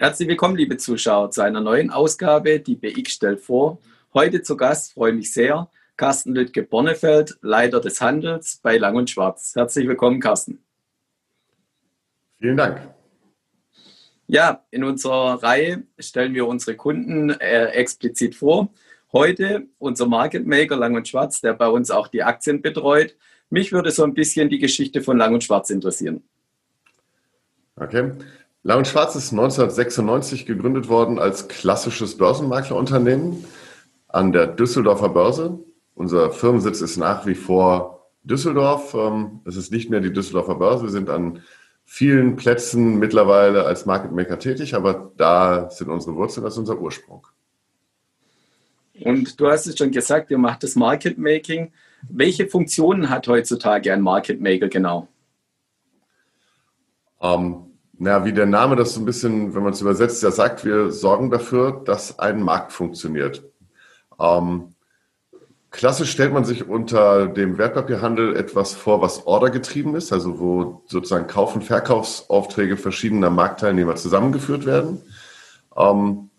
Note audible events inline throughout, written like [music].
Herzlich willkommen, liebe Zuschauer, zu einer neuen Ausgabe. Die BX stellt vor. Heute zu Gast, freue mich sehr, Carsten Lüttke-Bornefeld, Leiter des Handels bei Lang und Schwarz. Herzlich willkommen, Carsten. Vielen Dank. Ja, in unserer Reihe stellen wir unsere Kunden äh, explizit vor. Heute unser Market Maker Lang und Schwarz, der bei uns auch die Aktien betreut. Mich würde so ein bisschen die Geschichte von Lang und Schwarz interessieren. Okay. Und Schwarz ist 1996 gegründet worden als klassisches Börsenmaklerunternehmen an der Düsseldorfer Börse. Unser Firmensitz ist nach wie vor Düsseldorf. Ähm, es ist nicht mehr die Düsseldorfer Börse. Wir sind an vielen Plätzen mittlerweile als Market Maker tätig, aber da sind unsere Wurzeln, das ist unser Ursprung. Und du hast es schon gesagt, ihr macht das Market Making. Welche Funktionen hat heutzutage ein Market Maker genau? Ähm, na, wie der Name das so ein bisschen, wenn man es übersetzt, ja sagt, wir sorgen dafür, dass ein Markt funktioniert. Ähm, Klassisch stellt man sich unter dem Wertpapierhandel etwas vor, was ordergetrieben ist, also wo sozusagen Kauf- und Verkaufsaufträge verschiedener Marktteilnehmer zusammengeführt werden. Ähm,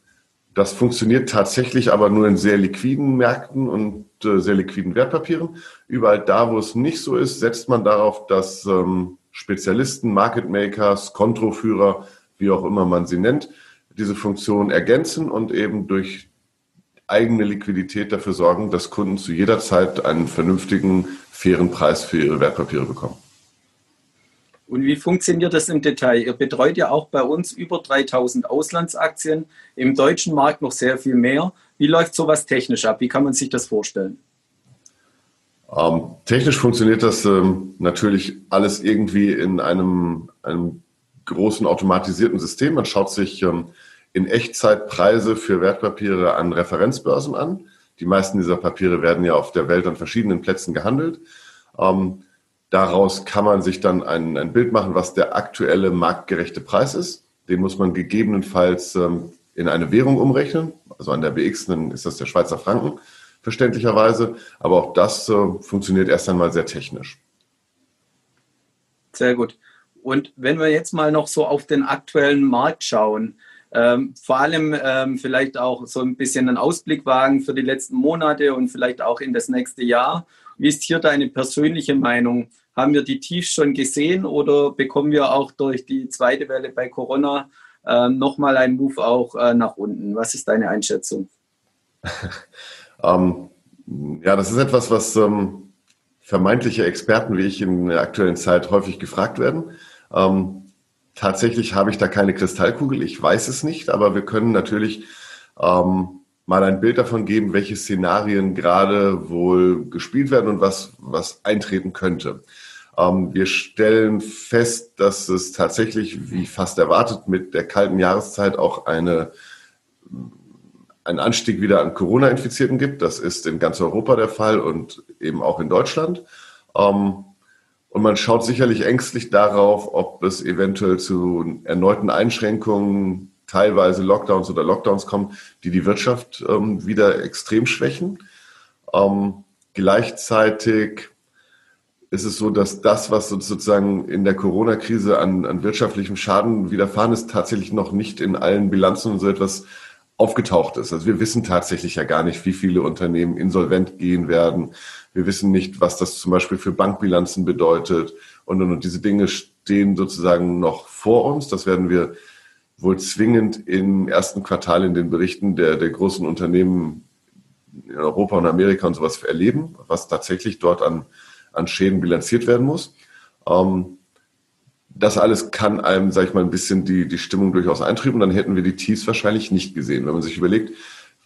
das funktioniert tatsächlich aber nur in sehr liquiden Märkten und äh, sehr liquiden Wertpapieren. Überall da, wo es nicht so ist, setzt man darauf, dass ähm, Spezialisten, Market Makers, Kontroführer, wie auch immer man sie nennt, diese Funktion ergänzen und eben durch eigene Liquidität dafür sorgen, dass Kunden zu jeder Zeit einen vernünftigen, fairen Preis für ihre Wertpapiere bekommen. Und wie funktioniert das im Detail? Ihr betreut ja auch bei uns über 3000 Auslandsaktien, im deutschen Markt noch sehr viel mehr. Wie läuft sowas technisch ab? Wie kann man sich das vorstellen? Ähm, technisch funktioniert das ähm, natürlich alles irgendwie in einem, einem großen automatisierten System. Man schaut sich ähm, in Echtzeit Preise für Wertpapiere an Referenzbörsen an. Die meisten dieser Papiere werden ja auf der Welt an verschiedenen Plätzen gehandelt. Ähm, daraus kann man sich dann ein, ein, Bild machen, was der aktuelle marktgerechte Preis ist. Den muss man gegebenenfalls ähm, in eine Währung umrechnen. Also an der BX ist das der Schweizer Franken, verständlicherweise. Aber auch das äh, funktioniert erst einmal sehr technisch. Sehr gut. Und wenn wir jetzt mal noch so auf den aktuellen Markt schauen, ähm, vor allem ähm, vielleicht auch so ein bisschen einen Ausblick wagen für die letzten Monate und vielleicht auch in das nächste Jahr. Wie ist hier deine persönliche Meinung? Haben wir die Tiefs schon gesehen oder bekommen wir auch durch die zweite Welle bei Corona äh, nochmal einen Move auch äh, nach unten? Was ist deine Einschätzung? [laughs] ähm, ja, das ist etwas, was ähm, vermeintliche Experten wie ich in der aktuellen Zeit häufig gefragt werden. Ähm, Tatsächlich habe ich da keine Kristallkugel, ich weiß es nicht, aber wir können natürlich ähm, mal ein Bild davon geben, welche Szenarien gerade wohl gespielt werden und was, was eintreten könnte. Ähm, wir stellen fest, dass es tatsächlich, wie fast erwartet, mit der kalten Jahreszeit auch eine, einen Anstieg wieder an Corona-Infizierten gibt. Das ist in ganz Europa der Fall und eben auch in Deutschland. Ähm, und man schaut sicherlich ängstlich darauf, ob es eventuell zu erneuten Einschränkungen, teilweise Lockdowns oder Lockdowns kommt, die die Wirtschaft ähm, wieder extrem schwächen. Ähm, gleichzeitig ist es so, dass das, was sozusagen in der Corona-Krise an, an wirtschaftlichem Schaden widerfahren ist, tatsächlich noch nicht in allen Bilanzen und so etwas aufgetaucht ist. Also wir wissen tatsächlich ja gar nicht, wie viele Unternehmen insolvent gehen werden. Wir wissen nicht, was das zum Beispiel für Bankbilanzen bedeutet. Und, und, und diese Dinge stehen sozusagen noch vor uns. Das werden wir wohl zwingend im ersten Quartal in den Berichten der, der großen Unternehmen in Europa und Amerika und sowas erleben, was tatsächlich dort an, an Schäden bilanziert werden muss. Ähm, das alles kann einem, sag ich mal, ein bisschen die, die Stimmung durchaus eintrüben. Dann hätten wir die Tiefs wahrscheinlich nicht gesehen. Wenn man sich überlegt,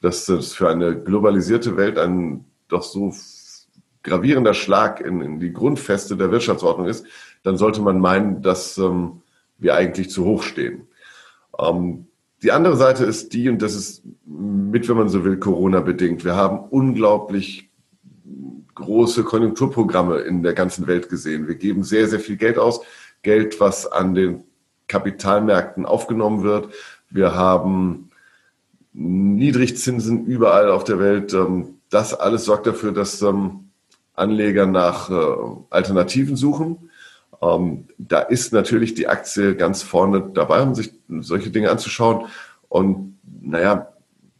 dass das für eine globalisierte Welt ein doch so gravierender Schlag in, in die Grundfeste der Wirtschaftsordnung ist, dann sollte man meinen, dass ähm, wir eigentlich zu hoch stehen. Ähm, die andere Seite ist die, und das ist mit, wenn man so will, Corona bedingt. Wir haben unglaublich große Konjunkturprogramme in der ganzen Welt gesehen. Wir geben sehr, sehr viel Geld aus. Geld, was an den Kapitalmärkten aufgenommen wird. Wir haben Niedrigzinsen überall auf der Welt. Ähm, das alles sorgt dafür, dass ähm, Anleger nach äh, Alternativen suchen. Ähm, da ist natürlich die Aktie ganz vorne dabei, um sich solche Dinge anzuschauen. Und naja,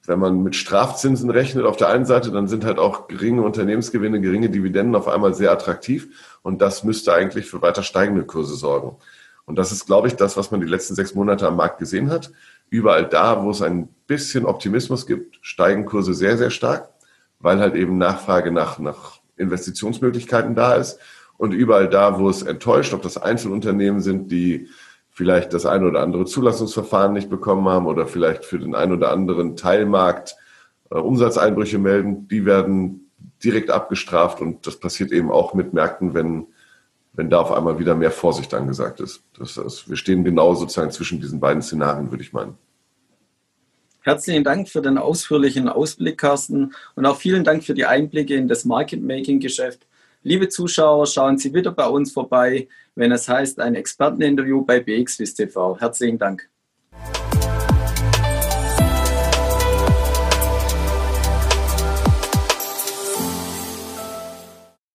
wenn man mit Strafzinsen rechnet auf der einen Seite, dann sind halt auch geringe Unternehmensgewinne, geringe Dividenden auf einmal sehr attraktiv. Und das müsste eigentlich für weiter steigende Kurse sorgen. Und das ist, glaube ich, das, was man die letzten sechs Monate am Markt gesehen hat. Überall da, wo es ein bisschen Optimismus gibt, steigen Kurse sehr, sehr stark, weil halt eben Nachfrage nach, nach Investitionsmöglichkeiten da ist. Und überall da, wo es enttäuscht, ob das Einzelunternehmen sind, die vielleicht das eine oder andere Zulassungsverfahren nicht bekommen haben oder vielleicht für den einen oder anderen Teilmarkt äh, Umsatzeinbrüche melden, die werden direkt abgestraft und das passiert eben auch mit Märkten, wenn, wenn da auf einmal wieder mehr Vorsicht angesagt ist. Das heißt, wir stehen genau sozusagen zwischen diesen beiden Szenarien, würde ich meinen. Herzlichen Dank für den ausführlichen Ausblick, Carsten, und auch vielen Dank für die Einblicke in das Market-Making-Geschäft. Liebe Zuschauer, schauen Sie wieder bei uns vorbei, wenn es heißt ein Experteninterview bei BXWIS TV. Herzlichen Dank.